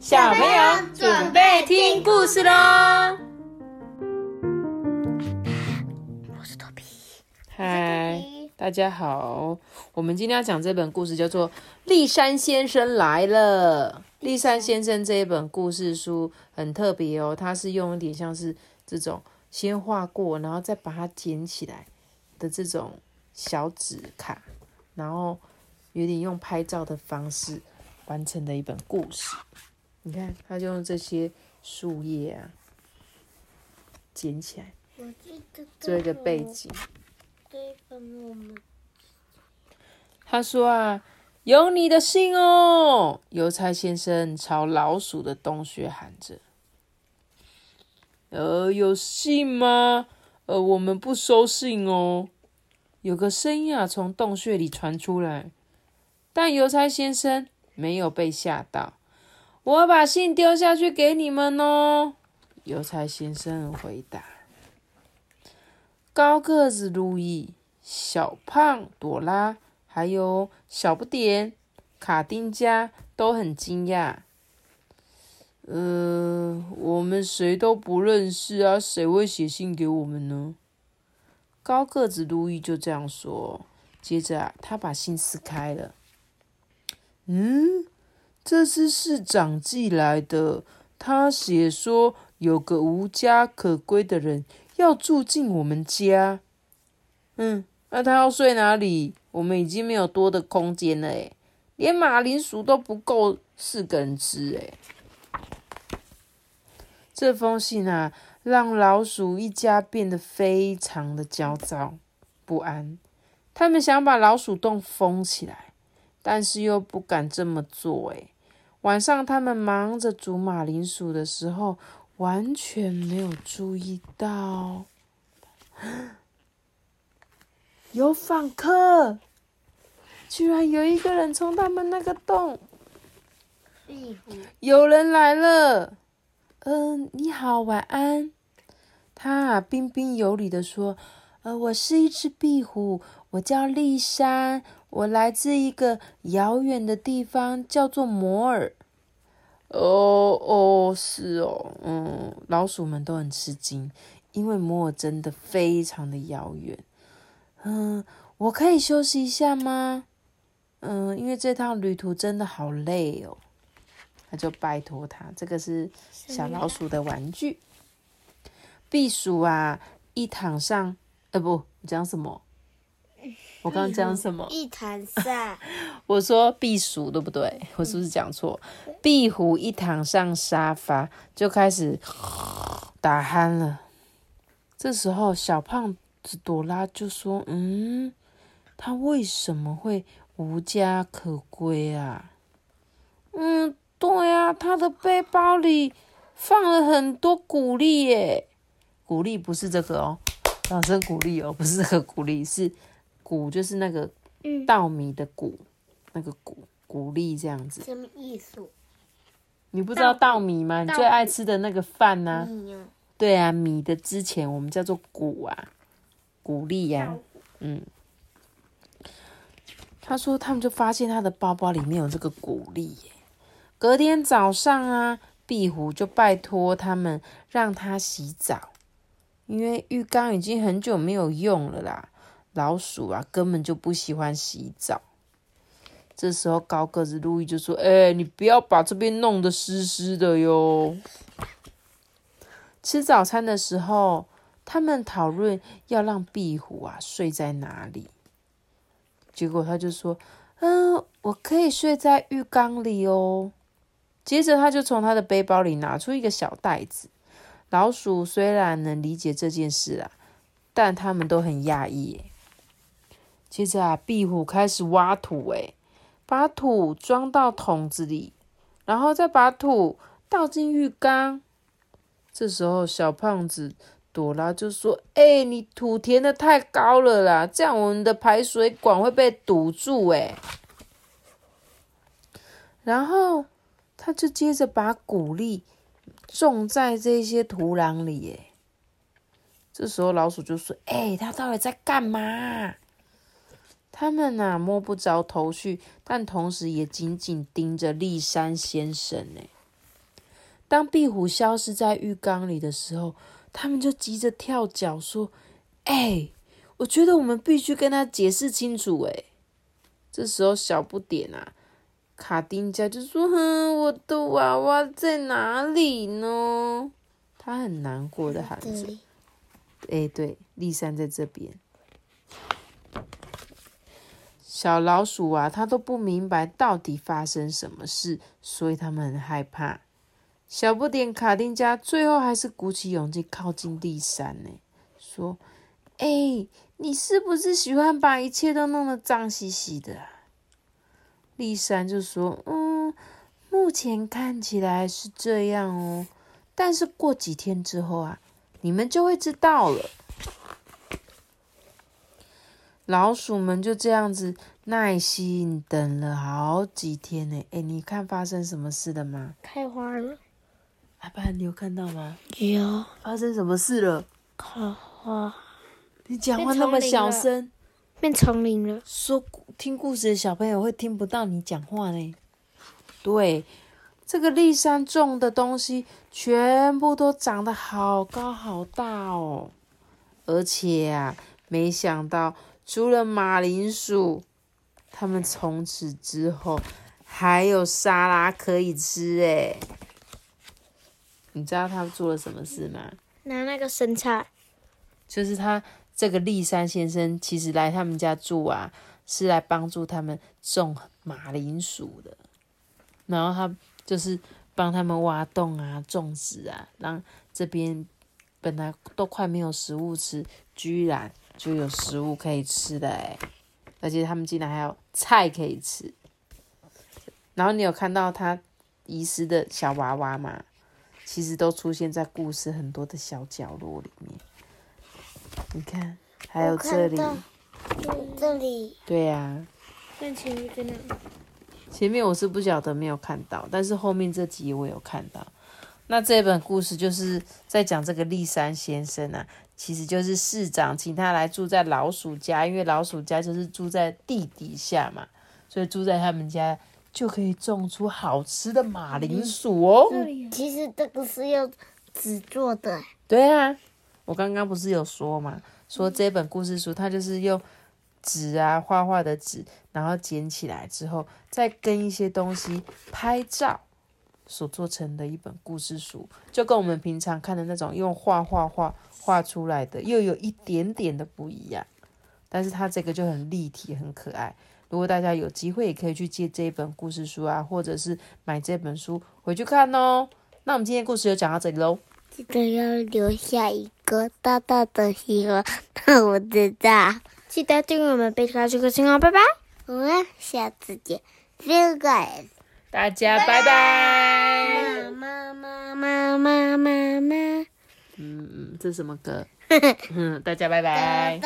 小朋友准备听故事喽！我是托比。嗨，大家好，我们今天要讲这本故事叫做《立山先生来了》。立山先生这一本故事书很特别哦，它是用一点像是这种先画过，然后再把它剪起来的这种小纸卡，然后有点用拍照的方式完成的一本故事。你看，他就用这些树叶啊捡起来做一个背景。他说啊，有你的信哦！邮差先生朝老鼠的洞穴喊着：“呃，有信吗？呃，我们不收信哦。”有个声音啊，从洞穴里传出来，但邮差先生没有被吓到。我把信丢下去给你们哦。邮差先生回答。高个子路易、小胖朵拉，还有小不点卡丁加都很惊讶。呃，我们谁都不认识啊，谁会写信给我们呢？高个子路易就这样说。接着啊，他把信撕开了。嗯，这是市长寄来的。他写说有个无家可归的人要住进我们家。嗯，那他要睡哪里？我们已经没有多的空间了，诶，连马铃薯都不够四个人吃，诶。这封信啊，让老鼠一家变得非常的焦躁不安。他们想把老鼠洞封起来，但是又不敢这么做，诶。晚上他们忙着煮马铃薯的时候，完全没有注意到。有访客，居然有一个人从他们那个洞。壁虎，有人来了。嗯、你好，晚安。他啊彬彬有礼的说：“呃，我是一只壁虎，我叫丽珊，我来自一个遥远的地方，叫做摩尔。”哦哦，是哦，嗯，老鼠们都很吃惊，因为摩尔真的非常的遥远。嗯，我可以休息一下吗？嗯，因为这趟旅途真的好累哦。他就拜托他，这个是小老鼠的玩具。避暑啊，一躺上，呃不，你讲什么？我刚刚讲什么？一弹上，我说避暑对不对？我是不是讲错？壁虎一躺上沙发就开始 打鼾了。这时候，小胖子朵拉就说：“嗯，他为什么会无家可归啊？”嗯，对啊，他的背包里放了很多谷粒耶。谷粒不是这个哦，掌声鼓励哦，不是这个鼓粒，是谷，就是那个嗯，稻米的谷，那个谷谷粒这样子。什么意思？你不知道稻米吗？你最爱吃的那个饭呢、对啊，米的之前我们叫做谷啊，谷粒呀、嗯。他说他们就发现他的包包里面有这个谷粒耶。隔天早上啊，壁虎就拜托他们让他洗澡，因为浴缸已经很久没有用了啦。老鼠啊，根本就不喜欢洗澡。这时候高个子路易就说：“哎、你不要把这边弄得湿湿的哟。”吃早餐的时候，他们讨论要让壁虎啊睡在哪里。结果他就说：“嗯，我可以睡在浴缸里哦。”接着他就从他的背包里拿出一个小袋子。老鼠虽然能理解这件事啊，但他们都很讶异。接着啊，壁虎开始挖土，诶，把土装到桶子里，然后再把土倒进浴缸。这时候，小胖子朵拉就说：“哎、你土填的太高了啦，这样我们的排水管会被堵住。”哎，然后他就接着把谷粒种在这些土壤里。耶。这时候，老鼠就说：“哎、他到底在干嘛？”他们呐、摸不着头绪，但同时也紧紧盯着立山先生呢。当壁虎消失在浴缸里的时候，他们就急着跳脚说：“哎、我觉得我们必须跟他解释清楚。”哎，这时候小不点啊，卡丁家就说：“哼，我的娃娃在哪里呢？”他很难过的喊着。哎，对，立珊在这边。小老鼠啊，它都不明白到底发生什么事，所以他们很害怕。小不点卡丁加最后还是鼓起勇气靠近丽珊呢，说：“哎、你是不是喜欢把一切都弄得脏兮兮的、？”丽珊就说：“嗯，目前看起来是这样哦，但是过几天之后啊，你们就会知道了。”老鼠们就这样子耐心等了好几天呢。哎，你看发生什么事了吗？开花了，阿爸，你有看到吗？有发生什么事了？开花，你讲话那么小声，变丛林了。说听故事的小朋友会听不到你讲话呢。对，这个立山种的东西全部都长得好高好大哦，而且啊，没想到除了马铃薯，他们从此之后还有沙拉可以吃诶。你知道他们做了什么事吗？拿那个生菜，就是他这个立山先生，其实来他们家住啊，是来帮助他们种马铃薯的。然后他就是帮他们挖洞啊、种植啊，让这边本来都快没有食物吃，居然就有食物可以吃的哎！而且他们竟然还有菜可以吃。然后你有看到他遗失的小娃娃吗？其实都出现在故事很多的小角落里面。你看，还有这里，这里，对呀、那前面在哪？前面我是不晓得没有看到，但是后面这集我有看到。那这本故事就是在讲这个立山先生啊，其实就是市长请他来住在老鼠家，因为老鼠家就是住在地底下嘛，所以住在他们家就可以种出好吃的马铃薯哦。其实这个是用纸做的，对啊，我刚刚不是有说嘛，说这本故事书它就是用纸啊画画的纸，然后剪起来之后，再跟一些东西拍照所做成的一本故事书，就跟我们平常看的那种用画画画画出来的又有一点点的不一样，但是它这个就很立体，很可爱。如果大家有机会，也可以去借这一本故事书啊，或者是买这本书回去看哦。那我们今天故事就讲到这里喽。记得要留下一个大大的喜欢，那我知道。记得订阅我们贝卡这个信哦，拜拜。我们下次见，feel good。大家拜拜。妈妈妈妈妈妈。嗯嗯，这是什么歌？嗯，大家拜拜。